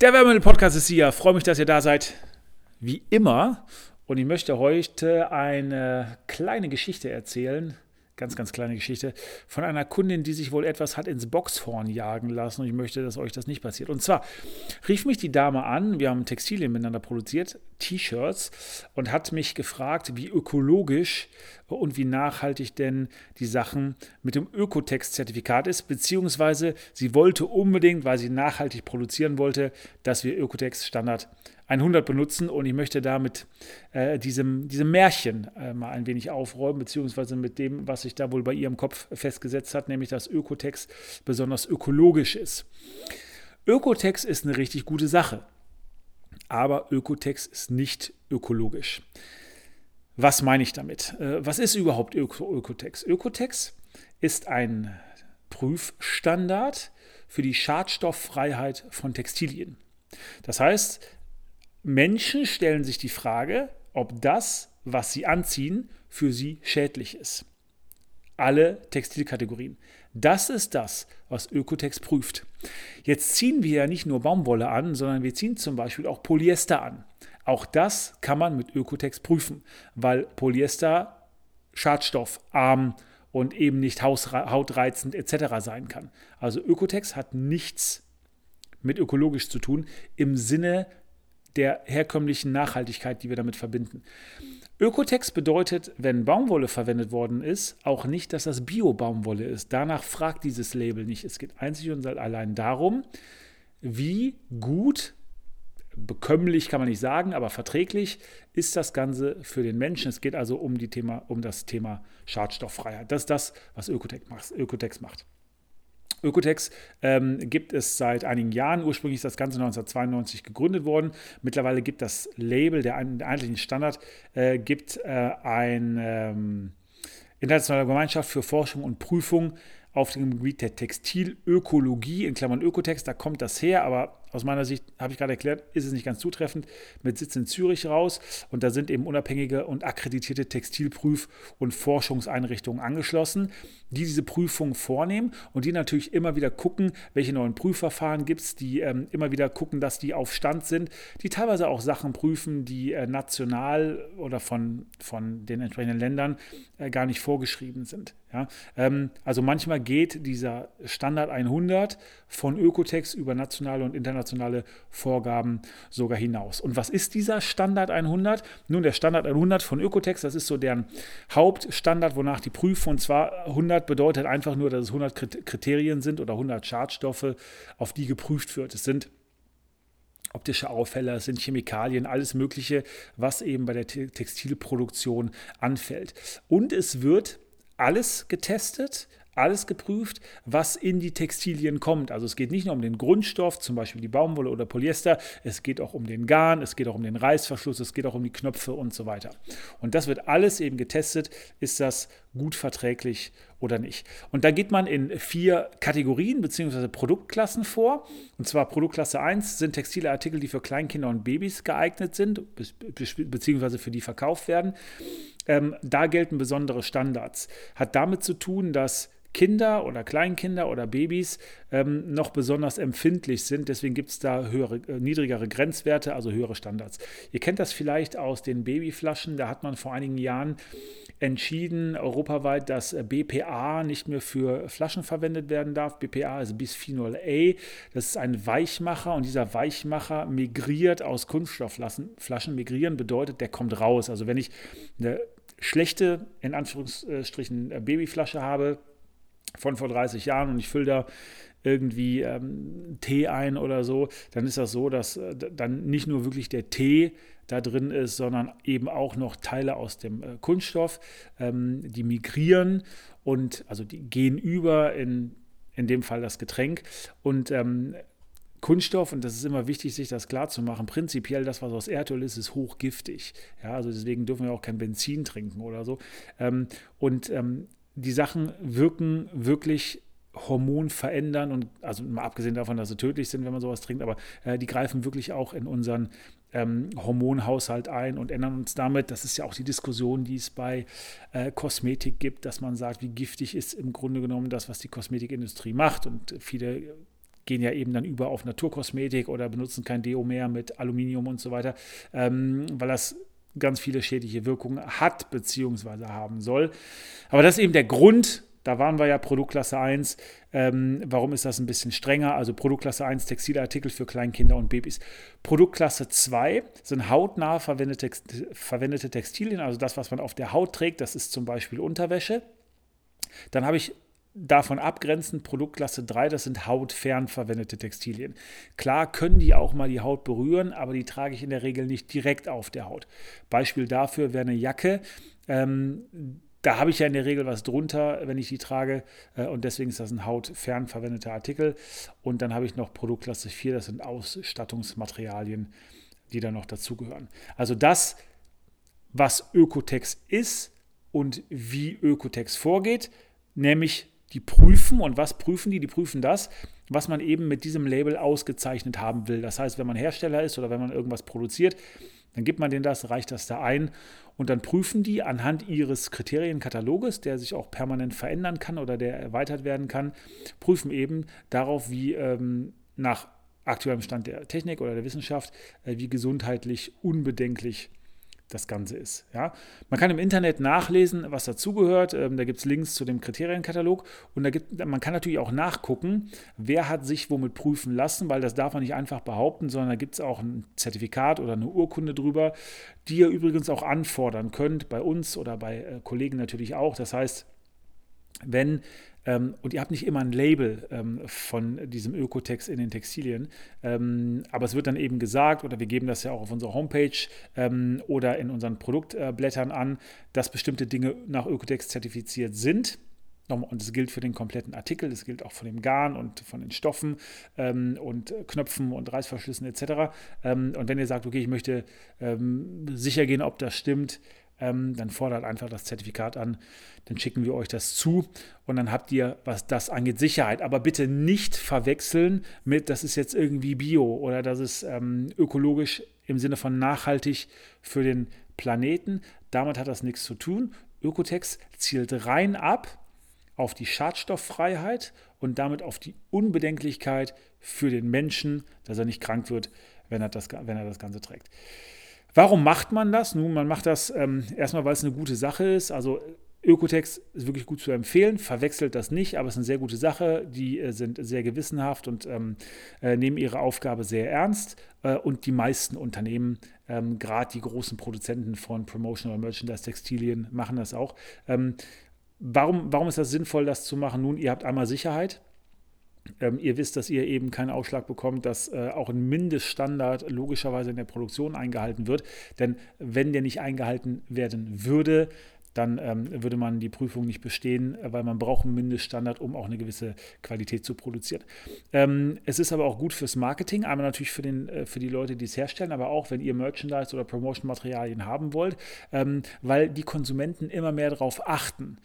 Der Wärmel-Podcast ist hier. Freue mich, dass ihr da seid. Wie immer. Und ich möchte heute eine kleine Geschichte erzählen. Ganz, ganz kleine Geschichte von einer Kundin, die sich wohl etwas hat ins Boxhorn jagen lassen. Und ich möchte, dass euch das nicht passiert. Und zwar rief mich die Dame an. Wir haben Textilien miteinander produziert, T-Shirts, und hat mich gefragt, wie ökologisch und wie nachhaltig denn die Sachen mit dem Ökotex-Zertifikat ist, beziehungsweise sie wollte unbedingt, weil sie nachhaltig produzieren wollte, dass wir Ökotex Standard 100 benutzen und ich möchte damit äh, diesem, diesem Märchen äh, mal ein wenig aufräumen, beziehungsweise mit dem, was sich da wohl bei ihrem Kopf festgesetzt hat, nämlich dass Ökotex besonders ökologisch ist. Ökotex ist eine richtig gute Sache, aber Ökotex ist nicht ökologisch. Was meine ich damit? Äh, was ist überhaupt Öko Ökotex? Ökotex ist ein Prüfstandard für die Schadstofffreiheit von Textilien. Das heißt, Menschen stellen sich die Frage, ob das, was sie anziehen, für sie schädlich ist. Alle Textilkategorien. Das ist das, was Ökotex prüft. Jetzt ziehen wir ja nicht nur Baumwolle an, sondern wir ziehen zum Beispiel auch Polyester an. Auch das kann man mit Ökotex prüfen, weil Polyester schadstoffarm und eben nicht hautreizend etc. sein kann. Also Ökotex hat nichts mit ökologisch zu tun im Sinne der herkömmlichen Nachhaltigkeit, die wir damit verbinden. Ökotex bedeutet, wenn Baumwolle verwendet worden ist, auch nicht, dass das Bio-Baumwolle ist. Danach fragt dieses Label nicht. Es geht einzig und allein darum, wie gut bekömmlich kann man nicht sagen, aber verträglich ist das Ganze für den Menschen. Es geht also um, Thema, um das Thema Schadstofffreiheit. Das ist das, was Ökotex macht. Ökotex macht. Ökotex ähm, gibt es seit einigen Jahren. Ursprünglich ist das Ganze 1992 gegründet worden. Mittlerweile gibt das Label, der, eigentlichen Standard, äh, gibt äh, ein ähm, internationale Gemeinschaft für Forschung und Prüfung auf dem Gebiet der Textilökologie, in Klammern Ökotex, da kommt das her, aber aus meiner Sicht, habe ich gerade erklärt, ist es nicht ganz zutreffend, mit Sitz in Zürich raus. Und da sind eben unabhängige und akkreditierte Textilprüf- und Forschungseinrichtungen angeschlossen, die diese Prüfung vornehmen und die natürlich immer wieder gucken, welche neuen Prüfverfahren gibt es, die ähm, immer wieder gucken, dass die auf Stand sind, die teilweise auch Sachen prüfen, die äh, national oder von, von den entsprechenden Ländern äh, gar nicht vorgeschrieben sind. Ja? Ähm, also manchmal geht dieser Standard 100 von Ökotex über nationale und internationale internationale Vorgaben sogar hinaus. Und was ist dieser Standard 100? Nun, der Standard 100 von Ökotex, das ist so deren Hauptstandard, wonach die prüfen. Und zwar 100 bedeutet einfach nur, dass es 100 Kriterien sind oder 100 Schadstoffe, auf die geprüft wird. Es sind optische Auffälle, es sind Chemikalien, alles Mögliche, was eben bei der Textilproduktion anfällt. Und es wird alles getestet, alles geprüft, was in die Textilien kommt. Also es geht nicht nur um den Grundstoff, zum Beispiel die Baumwolle oder Polyester, es geht auch um den Garn, es geht auch um den Reißverschluss, es geht auch um die Knöpfe und so weiter. Und das wird alles eben getestet, ist das gut verträglich oder nicht. Und da geht man in vier Kategorien bzw. Produktklassen vor. Und zwar Produktklasse 1 sind textile Artikel, die für Kleinkinder und Babys geeignet sind, beziehungsweise für die verkauft werden. Ähm, da gelten besondere Standards. Hat damit zu tun, dass Kinder oder Kleinkinder oder Babys ähm, noch besonders empfindlich sind. Deswegen gibt es da höhere, äh, niedrigere Grenzwerte, also höhere Standards. Ihr kennt das vielleicht aus den Babyflaschen. Da hat man vor einigen Jahren entschieden, europaweit, dass BPA nicht mehr für Flaschen verwendet werden darf. BPA ist Bisphenol A. Das ist ein Weichmacher und dieser Weichmacher migriert aus Kunststoffflaschen. Migrieren bedeutet, der kommt raus. Also wenn ich eine schlechte, in Anführungsstrichen, Babyflasche habe, von vor 30 Jahren und ich fülle da irgendwie ähm, Tee ein oder so, dann ist das so, dass äh, dann nicht nur wirklich der Tee da drin ist, sondern eben auch noch Teile aus dem äh, Kunststoff, ähm, die migrieren und also die gehen über in, in dem Fall das Getränk und ähm, Kunststoff, und das ist immer wichtig, sich das klar zu machen, prinzipiell das, was aus Erdöl ist, ist hochgiftig. Ja, also deswegen dürfen wir auch kein Benzin trinken oder so. Ähm, und ähm, die Sachen wirken wirklich Hormon verändern und also mal abgesehen davon, dass sie tödlich sind, wenn man sowas trinkt, aber äh, die greifen wirklich auch in unseren ähm, Hormonhaushalt ein und ändern uns damit. Das ist ja auch die Diskussion, die es bei äh, Kosmetik gibt, dass man sagt, wie giftig ist im Grunde genommen das, was die Kosmetikindustrie macht und viele gehen ja eben dann über auf Naturkosmetik oder benutzen kein Deo mehr mit Aluminium und so weiter, ähm, weil das ganz viele schädliche Wirkungen hat bzw. haben soll. Aber das ist eben der Grund, da waren wir ja Produktklasse 1. Ähm, warum ist das ein bisschen strenger? Also Produktklasse 1 Textilartikel für Kleinkinder und Babys. Produktklasse 2 sind hautnah verwendete, verwendete Textilien, also das, was man auf der Haut trägt. Das ist zum Beispiel Unterwäsche. Dann habe ich davon abgrenzend Produktklasse 3, das sind hautfern verwendete Textilien. Klar können die auch mal die Haut berühren, aber die trage ich in der Regel nicht direkt auf der Haut. Beispiel dafür wäre eine Jacke. Ähm, da habe ich ja in der Regel was drunter, wenn ich die trage. Äh, und deswegen ist das ein hautfern verwendeter Artikel. Und dann habe ich noch Produktklasse 4, das sind Ausstattungsmaterialien, die da noch dazugehören. Also das, was Ökotex ist und wie Ökotex vorgeht, nämlich die prüfen. Und was prüfen die? Die prüfen das, was man eben mit diesem Label ausgezeichnet haben will. Das heißt, wenn man Hersteller ist oder wenn man irgendwas produziert, dann gibt man denen das, reicht das da ein und dann prüfen die anhand ihres Kriterienkataloges, der sich auch permanent verändern kann oder der erweitert werden kann, prüfen eben darauf, wie ähm, nach aktuellem Stand der Technik oder der Wissenschaft, äh, wie gesundheitlich unbedenklich das Ganze ist. Ja? Man kann im Internet nachlesen, was dazugehört. Ähm, da gibt es Links zu dem Kriterienkatalog und da gibt, man kann natürlich auch nachgucken, wer hat sich womit prüfen lassen, weil das darf man nicht einfach behaupten, sondern da gibt es auch ein Zertifikat oder eine Urkunde drüber, die ihr übrigens auch anfordern könnt, bei uns oder bei äh, Kollegen natürlich auch. Das heißt, wenn ähm, und ihr habt nicht immer ein Label ähm, von diesem Ökotex in den Textilien, ähm, aber es wird dann eben gesagt, oder wir geben das ja auch auf unserer Homepage ähm, oder in unseren Produktblättern an, dass bestimmte Dinge nach Ökotex zertifiziert sind. Und es gilt für den kompletten Artikel, es gilt auch von dem Garn und von den Stoffen ähm, und Knöpfen und Reißverschlüssen etc. Ähm, und wenn ihr sagt, okay, ich möchte ähm, sicher gehen, ob das stimmt, ähm, dann fordert einfach das Zertifikat an, dann schicken wir euch das zu und dann habt ihr, was das angeht, Sicherheit. Aber bitte nicht verwechseln mit, das ist jetzt irgendwie bio oder das ist ähm, ökologisch im Sinne von nachhaltig für den Planeten. Damit hat das nichts zu tun. Ökotex zielt rein ab auf die Schadstofffreiheit und damit auf die Unbedenklichkeit für den Menschen, dass er nicht krank wird, wenn er das, wenn er das Ganze trägt. Warum macht man das? Nun, man macht das ähm, erstmal, weil es eine gute Sache ist. Also Ökotex ist wirklich gut zu empfehlen, verwechselt das nicht, aber es ist eine sehr gute Sache. Die äh, sind sehr gewissenhaft und ähm, äh, nehmen ihre Aufgabe sehr ernst. Äh, und die meisten Unternehmen, ähm, gerade die großen Produzenten von Promotional Merchandise Textilien, machen das auch. Ähm, warum, warum ist das sinnvoll, das zu machen? Nun, ihr habt einmal Sicherheit. Ähm, ihr wisst, dass ihr eben keinen Ausschlag bekommt, dass äh, auch ein Mindeststandard logischerweise in der Produktion eingehalten wird. Denn wenn der nicht eingehalten werden würde, dann ähm, würde man die Prüfung nicht bestehen, weil man braucht einen Mindeststandard, um auch eine gewisse Qualität zu produzieren. Ähm, es ist aber auch gut fürs Marketing, einmal natürlich für, den, äh, für die Leute, die es herstellen, aber auch, wenn ihr Merchandise oder Promotion-Materialien haben wollt, ähm, weil die Konsumenten immer mehr darauf achten.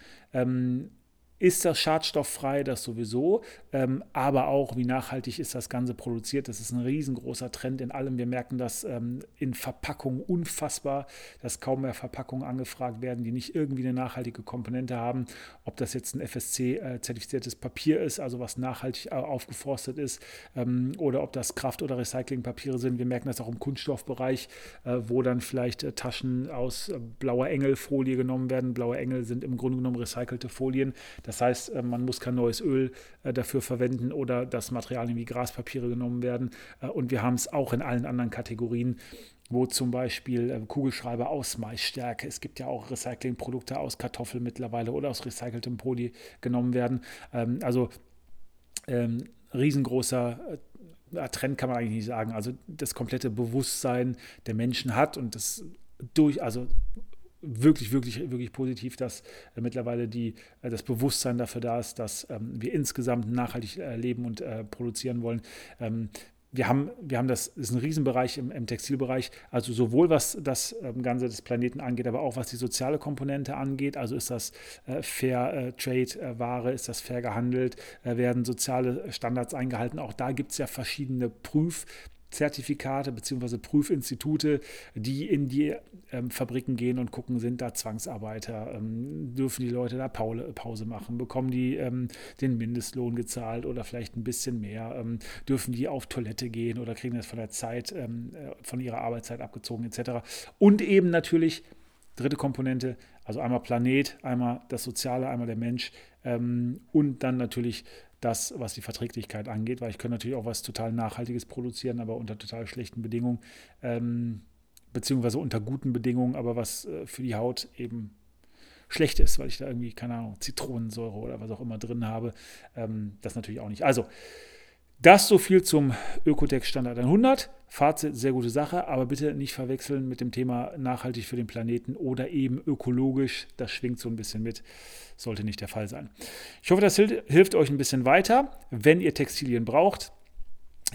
Ist das schadstofffrei, das sowieso, ähm, aber auch, wie nachhaltig ist das Ganze produziert. Das ist ein riesengroßer Trend in allem. Wir merken das ähm, in Verpackungen unfassbar, dass kaum mehr Verpackungen angefragt werden, die nicht irgendwie eine nachhaltige Komponente haben. Ob das jetzt ein FSC-zertifiziertes äh, Papier ist, also was nachhaltig äh, aufgeforstet ist, ähm, oder ob das Kraft- oder Recyclingpapiere sind. Wir merken das auch im Kunststoffbereich, äh, wo dann vielleicht äh, Taschen aus äh, blauer Engelfolie genommen werden. Blaue Engel sind im Grunde genommen recycelte Folien. Das das heißt, äh, man muss kein neues Öl äh, dafür verwenden oder das Materialien wie Graspapiere genommen werden. Äh, und wir haben es auch in allen anderen Kategorien wo zum Beispiel Kugelschreiber aus Maisstärke, es gibt ja auch Recyclingprodukte aus Kartoffeln mittlerweile oder aus recyceltem Poly genommen werden. Ähm, also ähm, riesengroßer Trend kann man eigentlich nicht sagen. Also das komplette Bewusstsein der Menschen hat und das durch, also wirklich, wirklich, wirklich positiv, dass äh, mittlerweile die, äh, das Bewusstsein dafür da ist, dass ähm, wir insgesamt nachhaltig äh, leben und äh, produzieren wollen. Ähm, wir haben, wir haben das, ist ein Riesenbereich im, im Textilbereich, also sowohl was das ähm, Ganze des Planeten angeht, aber auch was die soziale Komponente angeht. Also ist das äh, Fair äh, Trade äh, Ware, ist das fair gehandelt, werden soziale Standards eingehalten. Auch da gibt es ja verschiedene Prüf- Zertifikate bzw. Prüfinstitute, die in die ähm, Fabriken gehen und gucken, sind da Zwangsarbeiter, ähm, dürfen die Leute da Pause machen, bekommen die ähm, den Mindestlohn gezahlt oder vielleicht ein bisschen mehr, ähm, dürfen die auf Toilette gehen oder kriegen das von der Zeit, ähm, äh, von ihrer Arbeitszeit abgezogen etc. Und eben natürlich dritte Komponente, also einmal Planet, einmal das Soziale, einmal der Mensch ähm, und dann natürlich das, was die Verträglichkeit angeht, weil ich kann natürlich auch was total Nachhaltiges produzieren, aber unter total schlechten Bedingungen, ähm, beziehungsweise unter guten Bedingungen, aber was äh, für die Haut eben schlecht ist, weil ich da irgendwie, keine Ahnung, Zitronensäure oder was auch immer drin habe. Ähm, das natürlich auch nicht. Also, das so viel zum Ökotex Standard 100. Fazit, sehr gute Sache, aber bitte nicht verwechseln mit dem Thema nachhaltig für den Planeten oder eben ökologisch. Das schwingt so ein bisschen mit, sollte nicht der Fall sein. Ich hoffe, das hilft euch ein bisschen weiter. Wenn ihr Textilien braucht,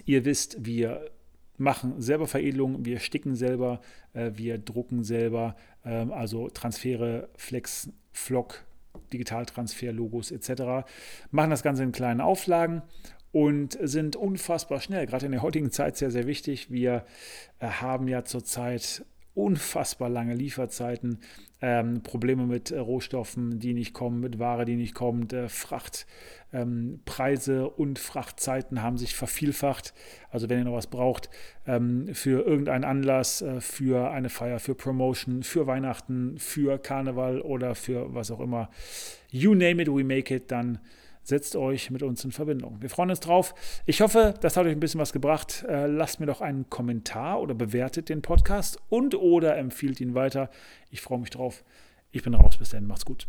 ihr wisst, wir machen selber Veredelung, wir sticken selber, äh, wir drucken selber, ähm, also Transfere, Flex, Flock, Digitaltransfer, Logos etc. Machen das Ganze in kleinen Auflagen und sind unfassbar schnell, gerade in der heutigen Zeit sehr, sehr wichtig. Wir äh, haben ja zurzeit unfassbar lange Lieferzeiten, ähm, Probleme mit äh, Rohstoffen, die nicht kommen, mit Ware, die nicht kommt, äh, Frachtpreise ähm, und Frachtzeiten haben sich vervielfacht. Also wenn ihr noch was braucht ähm, für irgendeinen Anlass, äh, für eine Feier, für Promotion, für Weihnachten, für Karneval oder für was auch immer, you name it, we make it, dann setzt euch mit uns in Verbindung. Wir freuen uns drauf. Ich hoffe, das hat euch ein bisschen was gebracht. Äh, lasst mir doch einen Kommentar oder bewertet den Podcast und oder empfiehlt ihn weiter. Ich freue mich drauf. Ich bin raus. Bis dann. Macht's gut.